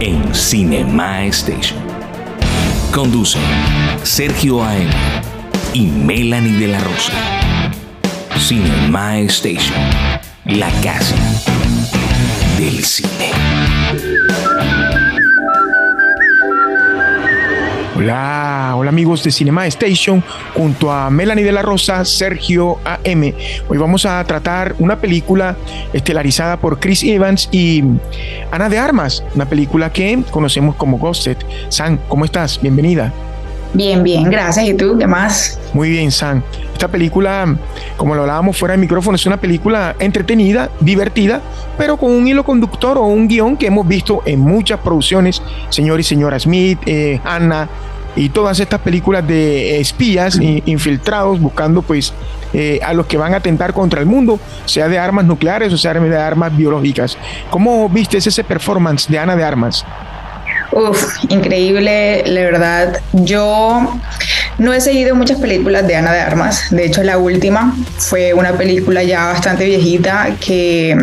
en Cinema Station. Conducen Sergio A.M. y Melanie de la Rosa. Cinema Station, la casa del cine. Hola, hola amigos de Cinema Station, junto a Melanie de la Rosa, Sergio AM. Hoy vamos a tratar una película estelarizada por Chris Evans y Ana de Armas, una película que conocemos como Ghosted. San, ¿cómo estás? Bienvenida. Bien, bien, gracias. ¿Y tú qué más? Muy bien, San. Esta película, como lo hablábamos fuera del micrófono, es una película entretenida, divertida, pero con un hilo conductor o un guion que hemos visto en muchas producciones, señor y señora Smith, eh, Anna, y todas estas películas de espías infiltrados buscando pues eh, a los que van a atentar contra el mundo, sea de armas nucleares o sea de armas biológicas. ¿Cómo viste ese performance de Ana de Armas? Uf, increíble, la verdad. Yo no he seguido muchas películas de Ana de Armas. De hecho, la última fue una película ya bastante viejita que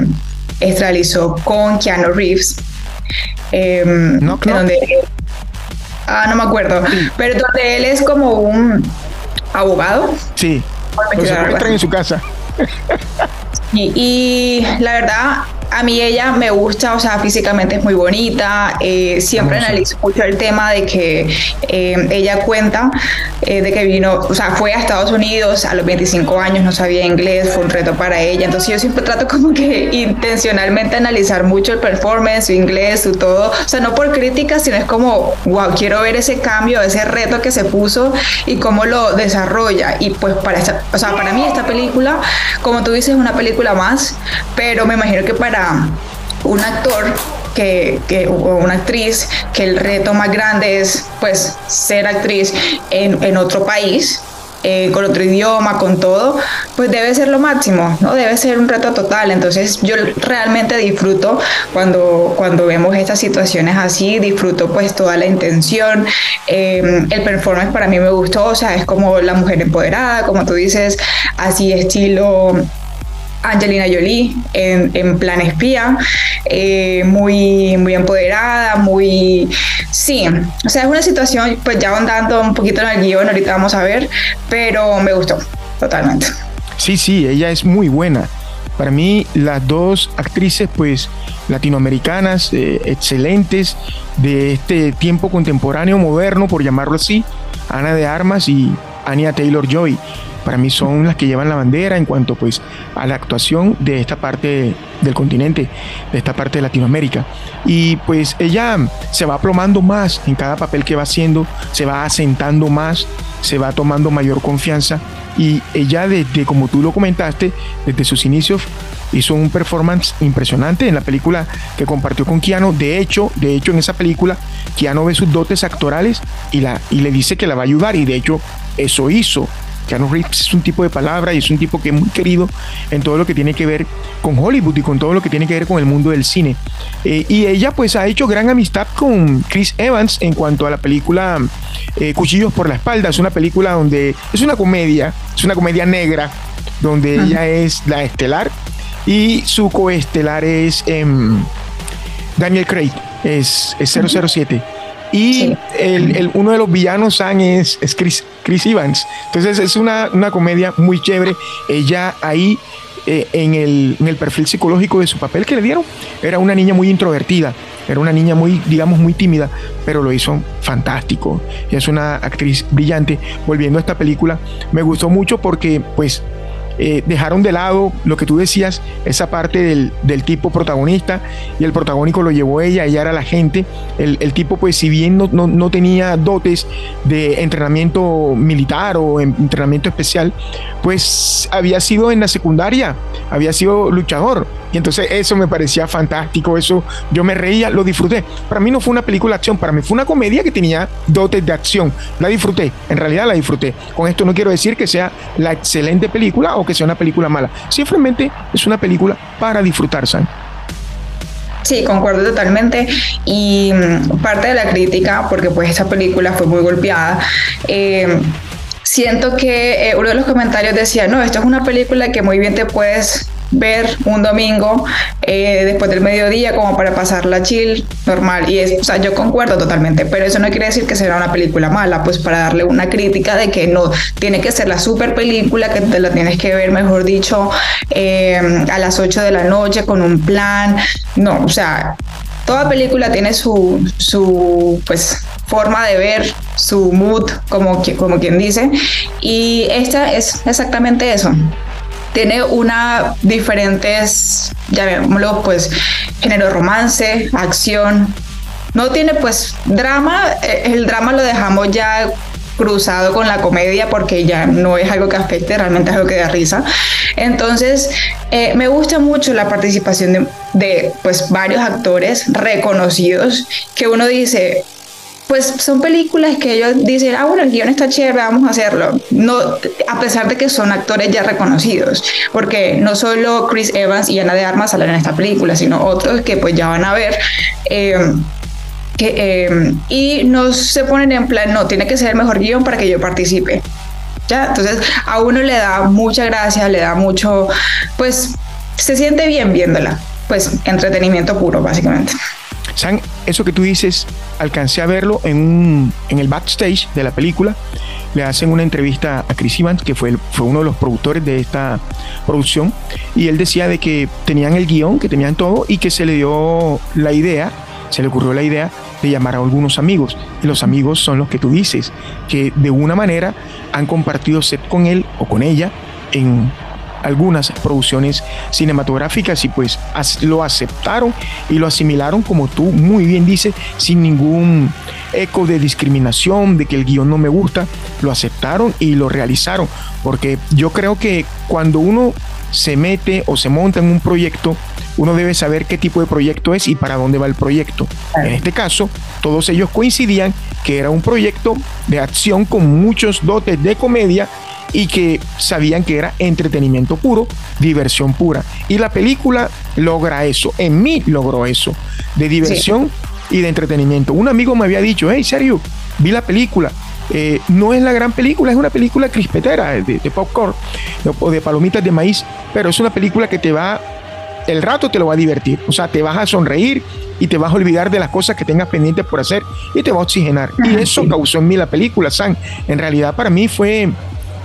realizó con Keanu Reeves. Em, no, ah, no me acuerdo. Pero donde él es como un abogado. Sí. Lo se en su casa. y, y la verdad, a mí ella me gusta, o sea, físicamente es muy bonita. Eh, siempre analizo mucho el tema de que eh, ella cuenta eh, de que vino, o sea, fue a Estados Unidos a los 25 años, no sabía inglés, fue un reto para ella. Entonces yo siempre trato como que intencionalmente analizar mucho el performance, su inglés, su todo. O sea, no por crítica, sino es como, wow, quiero ver ese cambio, ese reto que se puso y cómo lo desarrolla. Y pues para esta, o sea, para mí esta película, como tú dices, es una película más, pero me imagino que para un actor que, que, o una actriz que el reto más grande es pues ser actriz en, en otro país eh, con otro idioma, con todo, pues debe ser lo máximo, ¿no? Debe ser un reto total. Entonces yo realmente disfruto cuando, cuando vemos estas situaciones así, disfruto pues toda la intención. Em, el performance para mí me gustó, o sea, es como la mujer empoderada, como tú dices, así estilo Angelina Jolie en, plan espía, eh, muy, muy empoderada, muy... Sí, o sea, es una situación, pues ya ahondando un poquito en el guion, ahorita vamos a ver, pero me gustó totalmente. Sí, sí, ella es muy buena. Para mí, las dos actrices, pues, latinoamericanas, eh, excelentes, de este tiempo contemporáneo, moderno, por llamarlo así, Ana de Armas y Anya Taylor Joy para mí son las que llevan la bandera en cuanto pues a la actuación de esta parte del continente, de esta parte de Latinoamérica. Y pues ella se va aplomando más en cada papel que va haciendo, se va asentando más, se va tomando mayor confianza y ella desde, como tú lo comentaste, desde sus inicios hizo un performance impresionante en la película que compartió con Keanu. De hecho, de hecho en esa película Keanu ve sus dotes actorales y, la, y le dice que la va a ayudar y de hecho eso hizo. Keanu Reeves es un tipo de palabra y es un tipo que es muy querido en todo lo que tiene que ver con Hollywood y con todo lo que tiene que ver con el mundo del cine. Eh, y ella pues ha hecho gran amistad con Chris Evans en cuanto a la película eh, Cuchillos por la espalda. Es una película donde es una comedia, es una comedia negra donde ella es la estelar y su coestelar es em, Daniel Craig, es, es 007 y el, uno de los villanos, San, es, Chris, Chris, Evans. Entonces es una, comedia muy chévere. Ella ahí, eh, en, el, en el perfil psicológico de su papel que le dieron, era una niña muy introvertida. Era una niña muy, digamos, muy tímida, pero lo hizo fantástico. Y es una actriz brillante. Volviendo a esta película, me gustó mucho porque, pues, eh, dejaron de lado lo que tú decías, esa parte del, tipo protagonista y el protagónico lo llevó ella, ella era la gente. El, tipo, pues, si bien no, no, tenía dotes de entrenamiento militar o entrenamiento especial, pues había sido en la secundaria, había sido luchador Y entonces eso me parecía fantástico, eso yo me reía, lo disfruté. Para mí no fue una película de acción, para mí fue una comedia que tenía dotes de acción. La disfruté, en realidad la disfruté. Con esto no quiero decir que sea la excelente película o que sea una película mala. Simplemente es una película para disfrutar, ¿saben? Sí, concuerdo totalmente. Y mm, parte de la crítica, porque pues esa película fue muy golpeada, eh, siento que eh, uno de los comentarios decía, no, esto es una película que muy bien te puedes ver un domingo eh, después del mediodía como para pasarla chill, normal. Y es, o sea, yo concuerdo totalmente, pero eso no quiere decir que sea una película mala, pues para darle una crítica de que no tiene que ser la super película, que te la tienes que ver, mejor dicho, eh, a las 8 de la noche con un plan. No, o sea, toda película tiene su, su pues, forma de ver, su mood, como, como quien dice, y esta es exactamente eso tiene una diferentes, llamémoslo pues, género romance, acción. No tiene pues drama, eh, el drama lo dejamos ya cruzado con la comedia porque ya no es algo que afecte, realmente es algo que da risa. Entonces, eh, me gusta mucho la participación de, de, pues varios actores reconocidos que uno dice, pues son películas que ellos dicen, ah, bueno, el guion está chévere, vamos a hacerlo. No, a pesar de que son actores ya reconocidos, porque no solo Chris Evans y Ana de Armas salen en esta película, sino otros que pues ya van a ver. Que, eh, y no se ponen en plan, no, tiene que ser el mejor guion para que yo participe. ¿Ya? Entonces a uno le da mucha gracia, le da mucho, pues se siente bien viéndola, pues entretenimiento puro básicamente. ¿Saben? Eso que tú dices, alcancé a verlo en, en el backstage de la película. Le hacen una entrevista a Chris Evans, que fue, fue uno de los productores de esta producción, y él decía de que tenían el guion, que tenían todo, y que se le dio la idea, se le ocurrió la idea de llamar a algunos amigos. Y los amigos son los que tú dices, que de una manera han compartido set con él o con ella en algunas producciones cinematográficas y pues lo aceptaron y lo asimilaron como tú muy bien dices, sin ningún eco de discriminación, de que el guion no me gusta, lo aceptaron y lo realizaron, porque yo creo que cuando uno se mete o se monta en un proyecto, uno debe saber qué tipo de proyecto es y para dónde va el proyecto. En este caso, todos ellos coincidían que era un proyecto de acción con muchos dotes de comedia y que sabían que era entretenimiento puro, diversión pura. Y la película logra eso, en mí logró eso, de diversión y de entretenimiento. Un amigo me había dicho, hey, serio, vi la película. Eh, no es la gran película, es una película crispetera de, de popcorn o de palomitas de maíz, pero es una película que te va, el rato te lo va a divertir, o sea, te vas a sonreír y te vas a olvidar de las cosas que tengas pendientes por hacer y te va a oxigenar. Y eso causó en mí la película, San. En realidad para mí fue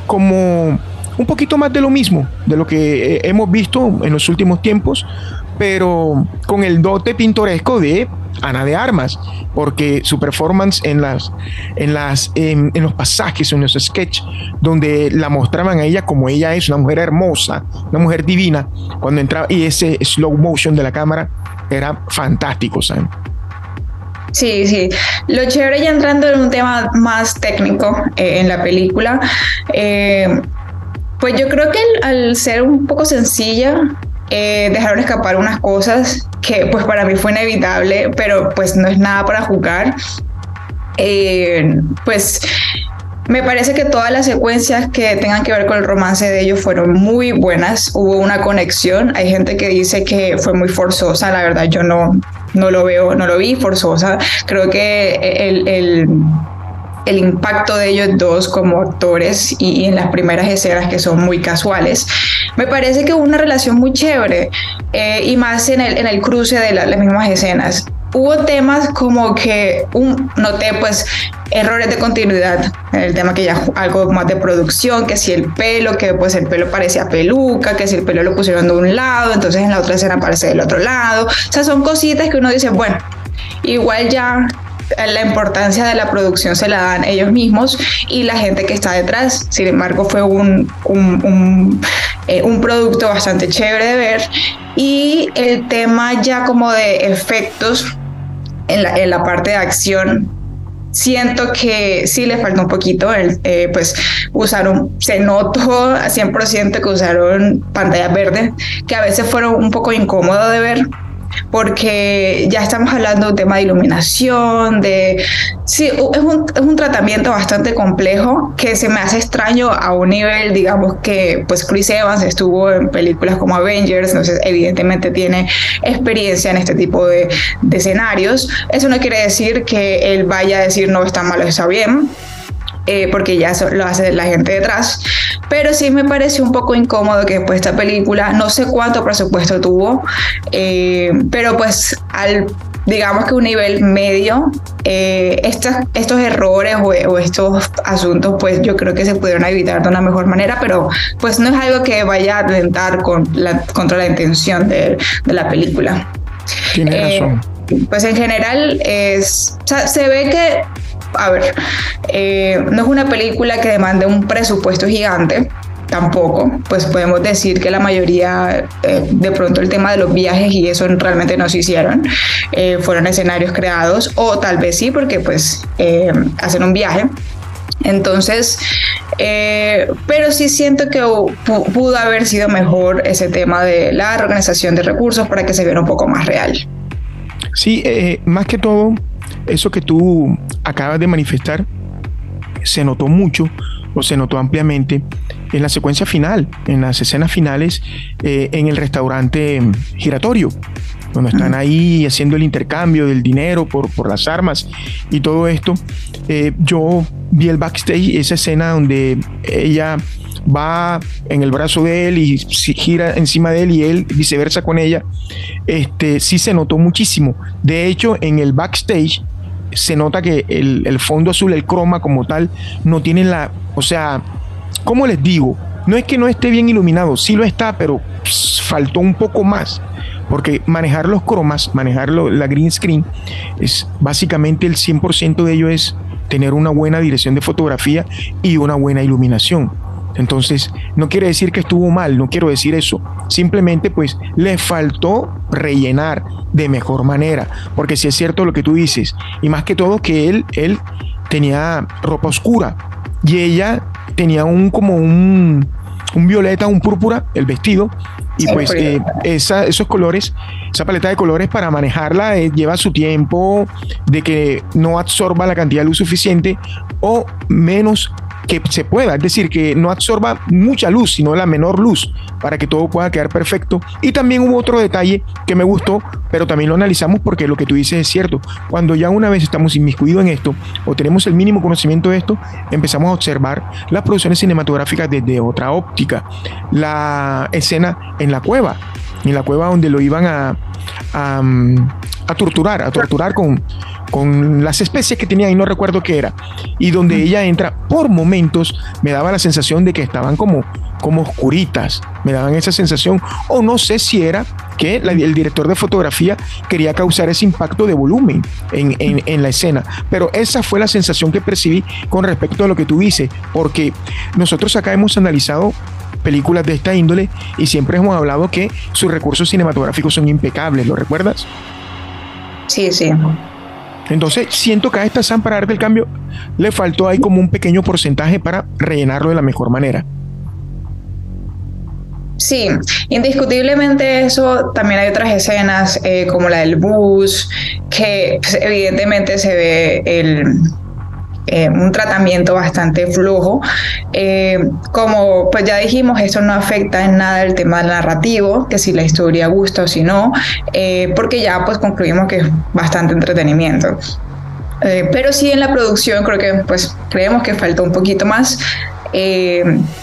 como un poquito más de lo mismo, de lo que eh, hemos visto en los últimos tiempos, pero con el dote pintoresco de Ana de Armas, porque su performance en las en las en, los pasajes, en los sketches donde la mostraban a ella como ella es, una mujer hermosa, una mujer divina, cuando entraba y ese slow motion de la cámara era fantástico, ¿saben? Sí, sí. Lo chévere ya entrando en un tema más técnico eh, en la película, eh, pues yo creo que al, ser un poco sencilla, eh, dejaron escapar unas cosas que pues para mí fue inevitable, pero pues no es nada para jugar. pues me parece que todas las secuencias que tengan que ver con el romance de ellos fueron muy buenas, hubo una conexión, hay gente que dice que fue muy forzosa, la verdad yo no, no lo veo, no lo vi forzosa, creo que el, el el impacto de ellos dos como actores y, en las primeras escenas que son muy casuales. Me parece que hubo una relación muy chévere eh, y más en el, en el cruce de las mismas escenas. Hubo temas como que un, noté pues errores de continuidad el tema que ya algo más de producción, que si el pelo, que pues el pelo parecía peluca, que si el pelo lo pusieron de un lado, entonces en la otra escena aparece del otro lado. O sea, son cositas que uno dice, bueno, igual ya la importancia de la producción se la dan ellos mismos y la gente que está detrás. Sin embargo, fue un, un, eh, producto bastante chévere de ver. Y el tema ya como de efectos en la, parte de acción siento que sí le falta un poquito, eh, pues usaron, se notó a 100% que usaron pantallas verdes, que a veces fueron un poco incómodos de ver, porque ya estamos hablando de un tema de iluminación, de... Sí, es un, tratamiento bastante complejo que se me hace extraño a un nivel, digamos que pues Chris Evans estuvo en películas como Avengers, entonces evidentemente tiene experiencia en este tipo de, de escenarios. Eso no quiere decir que él vaya a decir no está mal, está bien eh, porque ya lo hace la gente detrás. Pero sí me pareció un poco incómodo que después esta película, no sé cuánto presupuesto tuvo, eh, pero pues al digamos que un nivel medio, eh, estos, estos errores o, estos asuntos, pues yo creo que se pudieron evitar de una mejor manera, pero pues no es algo que vaya a atentar con la, contra la intención de, de la película. Tiene razón. Pues en general es, se ve que a ver, eh, no es una película que demande un presupuesto gigante, tampoco, pues podemos decir que la mayoría, eh, de pronto el tema de los viajes y eso realmente no se hicieron, eh, fueron escenarios creados o tal vez sí, porque pues hacen un viaje. Entonces, pero sí siento que pudo haber sido mejor ese tema de la organización de recursos para que se viera un poco más real. Sí, más que todo, eso que tú acabas de manifestar se notó mucho o se notó ampliamente en la secuencia final, en las escenas finales eh, en el restaurante giratorio, cuando están ahí haciendo el intercambio del dinero por, por las armas y todo esto. Eh, yo vi el backstage, esa escena donde ella va en el brazo de él y gira encima de él y él viceversa con ella, este, sí se notó muchísimo. De hecho, en el backstage se nota que el, fondo azul, el croma como tal, no tiene la, o sea, ¿cómo les digo? No es que no esté bien iluminado, sí lo está, pero faltó un poco más. Porque manejar los cromas, manejar la green screen, es básicamente el 100% de ello es tener una buena dirección de fotografía y una buena iluminación. Entonces, no quiere decir que estuvo mal, no quiero decir eso. Simplemente, pues, le faltó rellenar de mejor manera. Porque si es cierto lo que tú dices, y más que todo que él, él tenía ropa oscura y ella tenía un como un, un violeta, un púrpura, el vestido, y pues eh, esa, esos colores, esa paleta de colores para manejarla eh, lleva su tiempo de que no absorba la cantidad de luz suficiente o menos que se pueda, es decir, que no absorba mucha luz, sino la menor luz, para que todo pueda quedar perfecto. Y también hubo otro detalle que me gustó, pero también lo analizamos porque lo que tú dices es cierto. Cuando ya una vez estamos inmiscuidos en esto, o tenemos el mínimo conocimiento de esto, empezamos a observar las producciones cinematográficas desde otra óptica. La escena en la cueva, en la cueva donde lo iban a, a, a torturar, a torturar con, con las especies que tenía y no recuerdo qué era. Y donde ella entra, por momentos me daba la sensación de que estaban como, como oscuritas, me daban esa sensación, o no sé si era que el director de fotografía quería causar ese impacto de volumen en, en, la escena, pero esa fue la sensación que percibí con respecto a lo que tú dices, porque nosotros acá hemos analizado películas de esta índole y siempre hemos hablado que sus recursos cinematográficos son impecables, ¿lo recuerdas? Sí, sí. Entonces, siento que a esta Sam para darte el cambio le faltó ahí como un pequeño porcentaje para rellenarlo de la mejor manera. Sí, indiscutiblemente eso. También hay otras escenas eh, como la del bus, que pues, evidentemente se ve el, eh, un tratamiento bastante flujo. Eh, como pues ya dijimos, esto no afecta en nada el tema narrativo, que si la historia gusta o si no, eh, porque ya pues concluimos que es bastante entretenimiento. pero sí en la producción creo que pues creemos que falta un poquito más.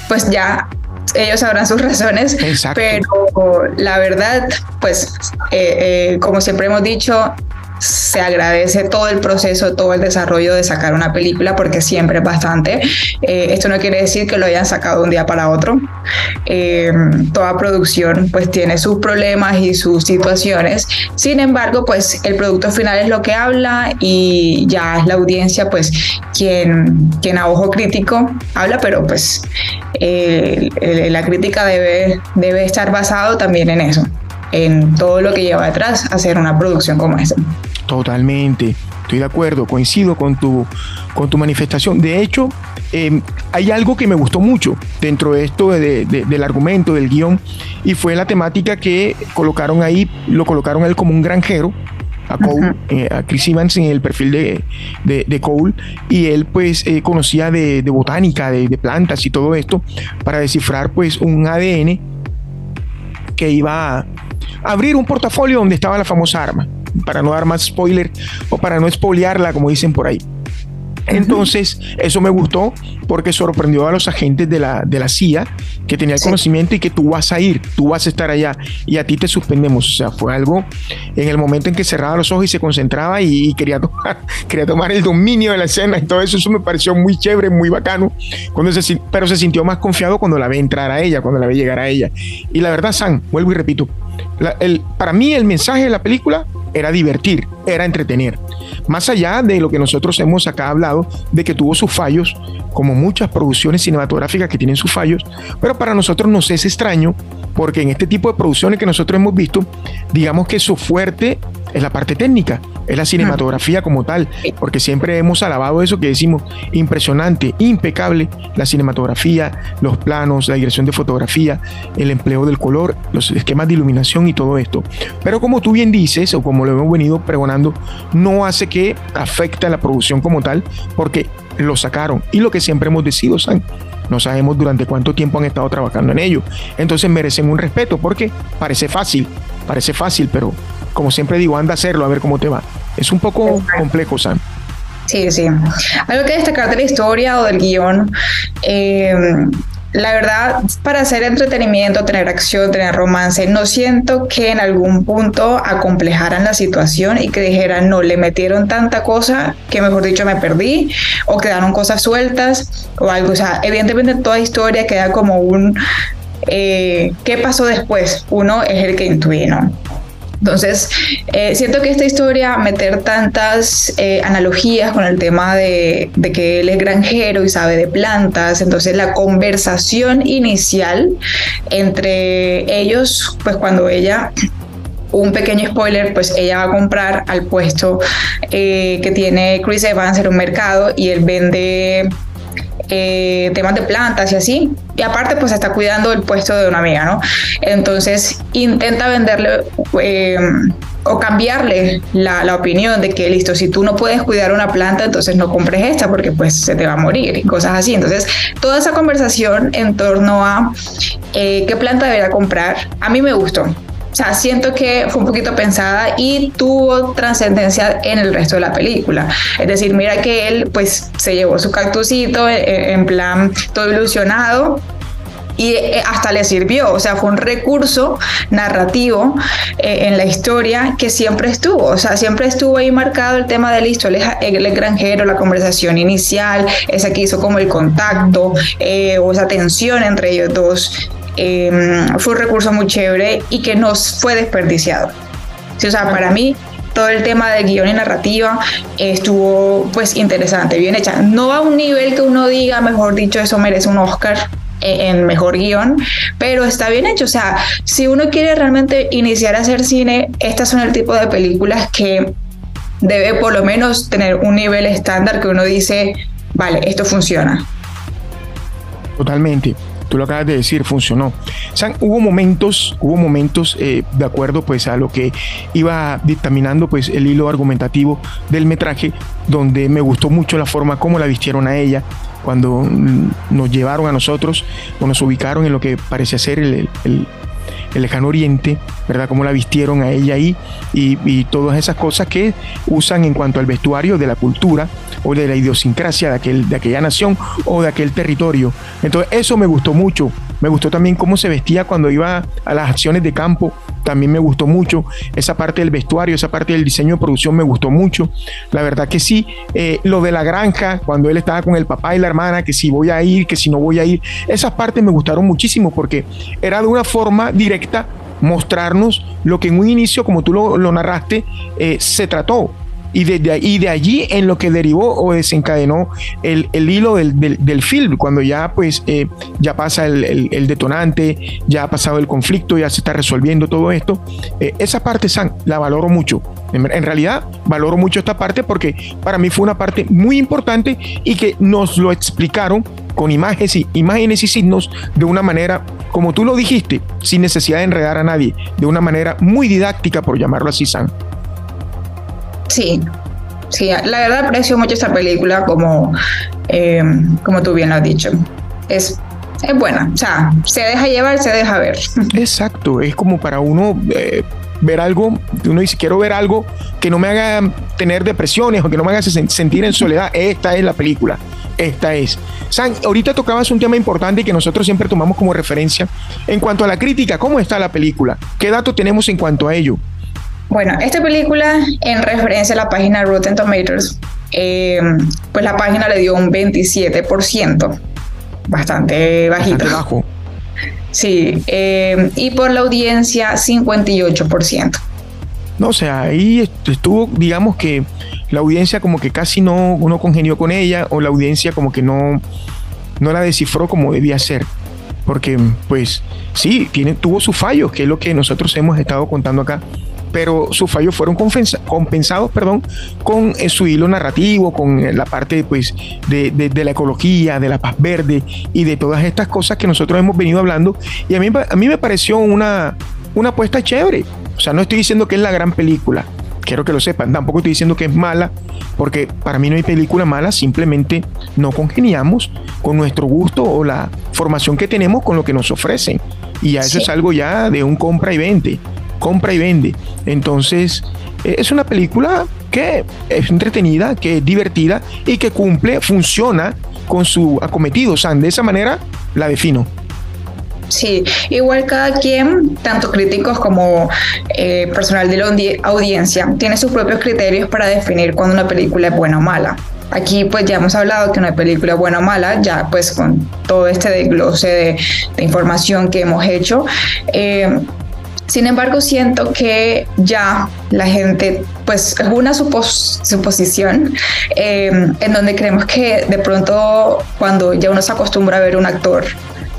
pues ya ellos sabrán sus razones, pero la verdad, pues como siempre hemos dicho, se agradece todo el proceso, todo el desarrollo de sacar una película porque siempre es bastante. Eh, esto no quiere decir que lo hayan sacado un día para otro. Eh, toda producción pues tiene sus problemas y sus situaciones. Sin embargo, pues el producto final es lo que habla y ya es la audiencia pues quien, quien a ojo crítico habla, pero pues eh, la crítica debe, debe estar basado también en eso en todo lo que lleva detrás hacer una producción como esta. Totalmente. estoy de acuerdo, coincido con tu, con tu manifestación. De hecho, em, hay algo que me gustó mucho dentro de esto del argumento, del guion, y fue la temática que colocaron ahí, lo colocaron él como un granjero, a Cole, eh, a Chris Evans en el perfil de, de, Cole, y él pues eh, conocía de, botánica, de, plantas y todo esto, para descifrar pues un ADN que iba a abrir un portafolio donde estaba la famosa arma para no dar más spoiler o para no spoilearla, como dicen por ahí. Entonces, eso me gustó porque sorprendió a los agentes de la, de la CIA que tenía el conocimiento y que tú vas a ir, tú vas a estar allá y a ti te suspendemos. O sea, fue algo en el momento en que cerraba los ojos y se concentraba y, quería, tomar, quería tomar el dominio de la escena y todo eso. Eso me pareció muy chévere, muy bacano. Cuando se, pero se sintió más confiado cuando la ve entrar a ella, cuando la ve llegar a ella. Y la verdad, San, vuelvo y repito, el, para mí el mensaje de la película era divertir, era entretener. Más allá de lo que nosotros hemos acá hablado, de que tuvo sus fallos, como muchas producciones cinematográficas que tienen sus fallos, pero para nosotros nos es extraño porque en este tipo de producciones que nosotros hemos visto, digamos que su fuerte es la parte técnica, es la cinematografía como tal, porque siempre hemos alabado eso que decimos, impresionante, impecable, la cinematografía, los planos, la dirección de fotografía, el empleo del color, los esquemas de iluminación y todo esto. Pero como tú bien dices, o como lo hemos venido pregonando, no hace que afecte a la producción como tal, porque lo sacaron. Y lo que siempre hemos decidido, San, no sabemos durante cuánto tiempo han estado trabajando en ello. Entonces merecen un respeto porque parece fácil, parece fácil, pero como siempre digo, anda a hacerlo a ver cómo te va. Es un poco complejo, Sam. Sí, sí. Algo que destacar de la historia o del guion. Eh, la verdad, para hacer entretenimiento, tener acción, tener romance, no siento que en algún punto acomplejaran la situación y que dijeran, no, le metieron tanta cosa que mejor dicho me perdí o quedaron cosas sueltas o algo. O sea, evidentemente toda historia queda como un, eh, ¿qué pasó después? Uno es el que intuye, ¿no? Entonces, eh, siento que esta historia, meter tantas eh, analogías con el tema de, que él es granjero y sabe de plantas, entonces la conversación inicial entre ellos, pues cuando ella un pequeño spoiler, pues ella va a comprar al puesto eh, que tiene Chris Evans en un mercado y él vende eh, temas de plantas y así. Y aparte, pues está cuidando el puesto de una amiga, ¿no? Entonces intenta venderle eh, o cambiarle la, la, opinión de que, listo, si tú no puedes cuidar una planta, entonces no compres esta porque pues se te va a morir y cosas así. Entonces, toda esa conversación en torno a eh, qué planta debería comprar, a mí me gustó. O sea, siento que fue un poquito pensada y tuvo trascendencia en el resto de la película. Es decir, mira que él pues se llevó su cactusito eh, eh, en plan todo ilusionado y eh, hasta le sirvió, o sea, fue un recurso narrativo en la historia que siempre estuvo, o sea, siempre estuvo ahí marcado el tema de listo, el, el granjero, la conversación inicial, esa que hizo como el contacto o esa tensión entre ellos dos. Em, fue un recurso muy chévere y que no fue desperdiciado. o sea, para mí todo el tema de guion y narrativa estuvo pues interesante, bien hecha. No a un nivel que uno diga, mejor dicho, eso merece un Oscar en mejor guion, pero está bien hecho. O sea, si uno quiere realmente iniciar a hacer cine, estas son el tipo de películas que debe por lo menos tener un nivel estándar que uno dice, vale, esto funciona. Totalmente tú lo acabas de decir, funcionó. hubo momentos, hubo momentos eh, de acuerdo pues a lo que iba dictaminando pues el hilo argumentativo del metraje, donde me gustó mucho la forma como la vistieron a ella cuando nos llevaron a nosotros o nos ubicaron en lo que parece ser el, lejano oriente, ¿verdad? Cómo la vistieron a ella ahí y, y, todas esas cosas que usan en cuanto al vestuario de la cultura o de la idiosincrasia de, aquel, de aquella nación o de aquel territorio. Entonces eso me gustó mucho. Me gustó también cómo se vestía cuando iba a las acciones de campo. También me gustó mucho. Esa parte del vestuario, esa parte del diseño de producción me gustó mucho. La verdad que sí. Eh, lo de la granja, cuando él estaba con el papá y la hermana, que si voy a ir, que si no voy a ir. Esas partes me gustaron muchísimo porque era de una forma directa mostrarnos lo que en un inicio, como tú lo, narraste, eh, se trató Y de, ahí, de allí en lo que derivó o desencadenó el, hilo del, film, cuando ya pues eh, ya pasa el, detonante, ya ha pasado el conflicto, ya se está resolviendo todo esto. Eh, esa parte, San, la valoro mucho. En, realidad, valoro mucho esta parte porque para mí fue una parte muy importante y que nos lo explicaron con imágenes y, imágenes y signos de una manera, como tú lo dijiste, sin necesidad de enredar a nadie, de una manera muy didáctica, por llamarlo así, San. Sí, sí, la verdad aprecio mucho esta película, como, eh, como tú bien lo has dicho. Es es buena. O sea, se deja llevar, se deja ver. Exacto, es como para uno eh, ver algo, uno dice, quiero ver algo que no me haga tener depresiones o que no me haga sentir en soledad. Esta es la película. Esta es. San, ahorita tocabas un tema importante que nosotros siempre tomamos como referencia. En cuanto a la crítica, ¿cómo está la película? ¿Qué datos tenemos en cuanto a ello? Bueno, esta película, en referencia a la página Rotten Tomatoes, eh, pues la página le dio un 27%, bastante bajito. Bastante bajo. Sí, eh, y por la audiencia 58%. No, o sea, ahí estuvo, digamos que la audiencia como que casi no, uno congenió con ella o la audiencia como que no, no la descifró como debía ser. Porque, pues, sí, tiene, tuvo sus fallos, que es lo que nosotros hemos estado contando acá pero sus fallos fueron compensados perdón, con eh, su hilo narrativo, con eh, la parte pues, de, de, la ecología, de la paz verde y de todas estas cosas que nosotros hemos venido hablando. Y a mí, a mí me pareció una, una apuesta chévere. O sea, no estoy diciendo que es la gran película, quiero que lo sepan, tampoco estoy diciendo que es mala, porque para mí no hay película mala, simplemente no congeniamos con nuestro gusto o la formación que tenemos con lo que nos ofrecen. Y ya eso es algo ya de un compra y vende compra y vende. Entonces, es una película que es entretenida, que es divertida y que cumple, funciona con su acometido. O de esa manera la defino. Sí, igual cada quien, tanto críticos como eh, personal de la audiencia, tiene sus propios criterios para definir cuando una película es buena o mala. Aquí pues ya hemos hablado que una película es buena o mala, ya pues con todo este desglose de, de información que hemos hecho. Eh, sin embargo, siento que ya la gente, pues es una suposición eh, en donde creemos que de pronto cuando ya uno se acostumbra a ver un actor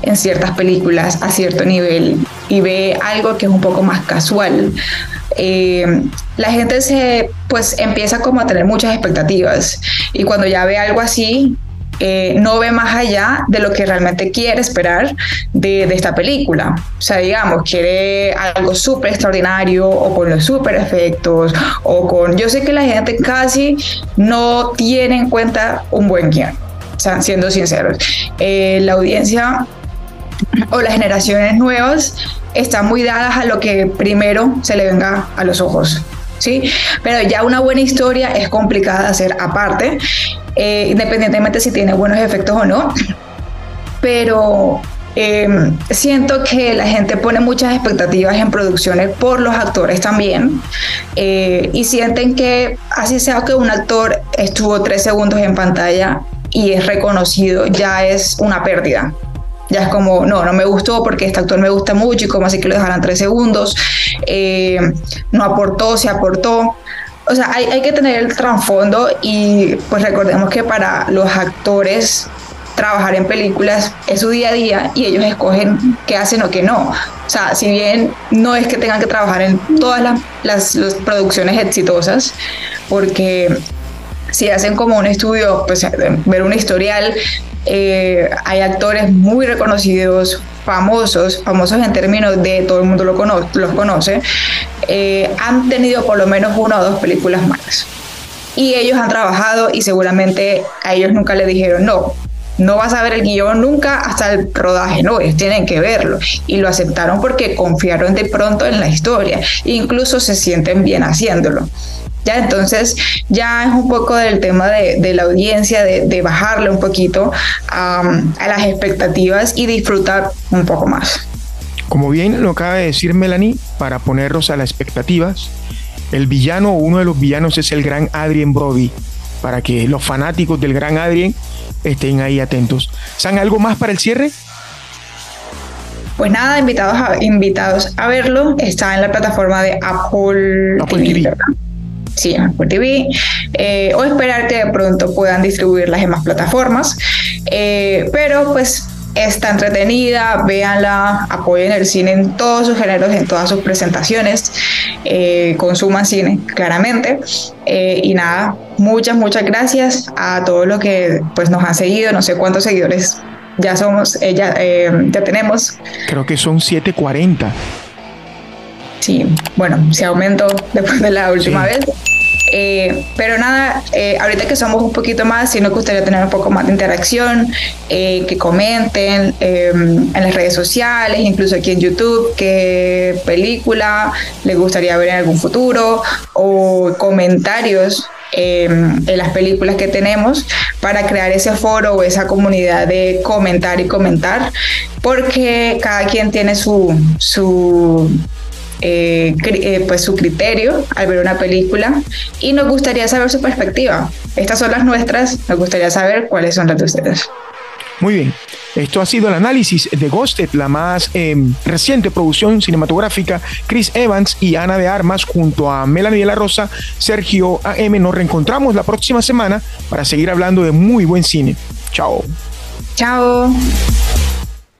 en ciertas películas a cierto nivel y ve algo que es un poco más casual, eh, la gente se pues empieza como a tener muchas expectativas. Y cuando ya ve algo así eh, no ve más allá de lo que realmente quiere esperar de, esta película. O sea, digamos, quiere algo súper extraordinario o con los súper efectos o con... Yo sé que la gente casi no tiene en cuenta un buen guion, o sea, siendo sinceros. Eh, la audiencia o las generaciones nuevas están muy dadas a lo que primero se le venga a los ojos. ¿sí? Pero ya una buena historia es complicada de hacer aparte, eh, independientemente si tiene buenos efectos o no. Pero em, siento que la gente pone muchas expectativas en producciones por los actores también eh, y sienten que así sea que un actor estuvo tres segundos en pantalla y es reconocido, ya es una pérdida. Ya es como, no, no me gustó porque este actor me gusta mucho y como así que lo dejaran tres segundos. Eh, no aportó, se aportó. O sea, hay, hay que tener el trasfondo y pues recordemos que para los actores trabajar en películas es su día a día y ellos escogen qué hacen o qué no. O sea, si bien no es que tengan que trabajar en todas las, las, producciones exitosas, porque si hacen como un estudio, pues ver un historial eh, hay actores muy reconocidos, famosos, famosos en términos de todo el mundo lo los conoce, eh, han tenido por lo menos una o dos películas malas. Y ellos han trabajado y seguramente a ellos nunca le dijeron, no, no vas a ver el guion nunca hasta el rodaje, no, ellos tienen que verlo. Y lo aceptaron porque confiaron de pronto en la historia. incluso se sienten bien haciéndolo. Ya, entonces ya es un poco del tema de, la audiencia, de, bajarle un poquito a las expectativas y disfrutar un poco más. Como bien lo acaba de decir Melanie, para ponernos a las expectativas, el villano uno de los villanos es el gran Adrien Brody, para que los fanáticos del gran Adrien estén ahí atentos. ¿San algo más para el cierre? Pues nada, invitados a, invitados a verlo. Está en la plataforma de Apple, TV, en Apple TV, eh, o esperar que de pronto puedan distribuirlas en más plataformas. Eh, pero pues está entretenida, véanla, apoyen el cine en todos sus géneros, en todas sus presentaciones, eh, consuman cine, claramente. y nada, muchas, muchas gracias a todos los que pues, nos han seguido, no sé cuántos seguidores ya somos, ya, ya tenemos. Creo que son 740. Sí, bueno, se aumentó después de la última vez. Eh, pero nada, eh, ahorita que somos un poquito más, sí nos gustaría tener un poco más de interacción, eh, que comenten en las redes sociales, incluso aquí en YouTube, qué película les gustaría ver en algún futuro o comentarios en las películas que tenemos para crear ese foro o esa comunidad de comentar y comentar, porque cada quien tiene su, su eh, eh, pues su criterio al ver una película y nos gustaría saber su perspectiva. Estas son las nuestras, nos gustaría saber cuáles son las de ustedes. Muy bien, esto ha sido el análisis de Ghosted, la más em, reciente producción cinematográfica. Chris Evans y Ana de Armas junto a Melanie de la Rosa, Sergio AM. Nos reencontramos la próxima semana para seguir hablando de muy buen cine. Chao. Chao.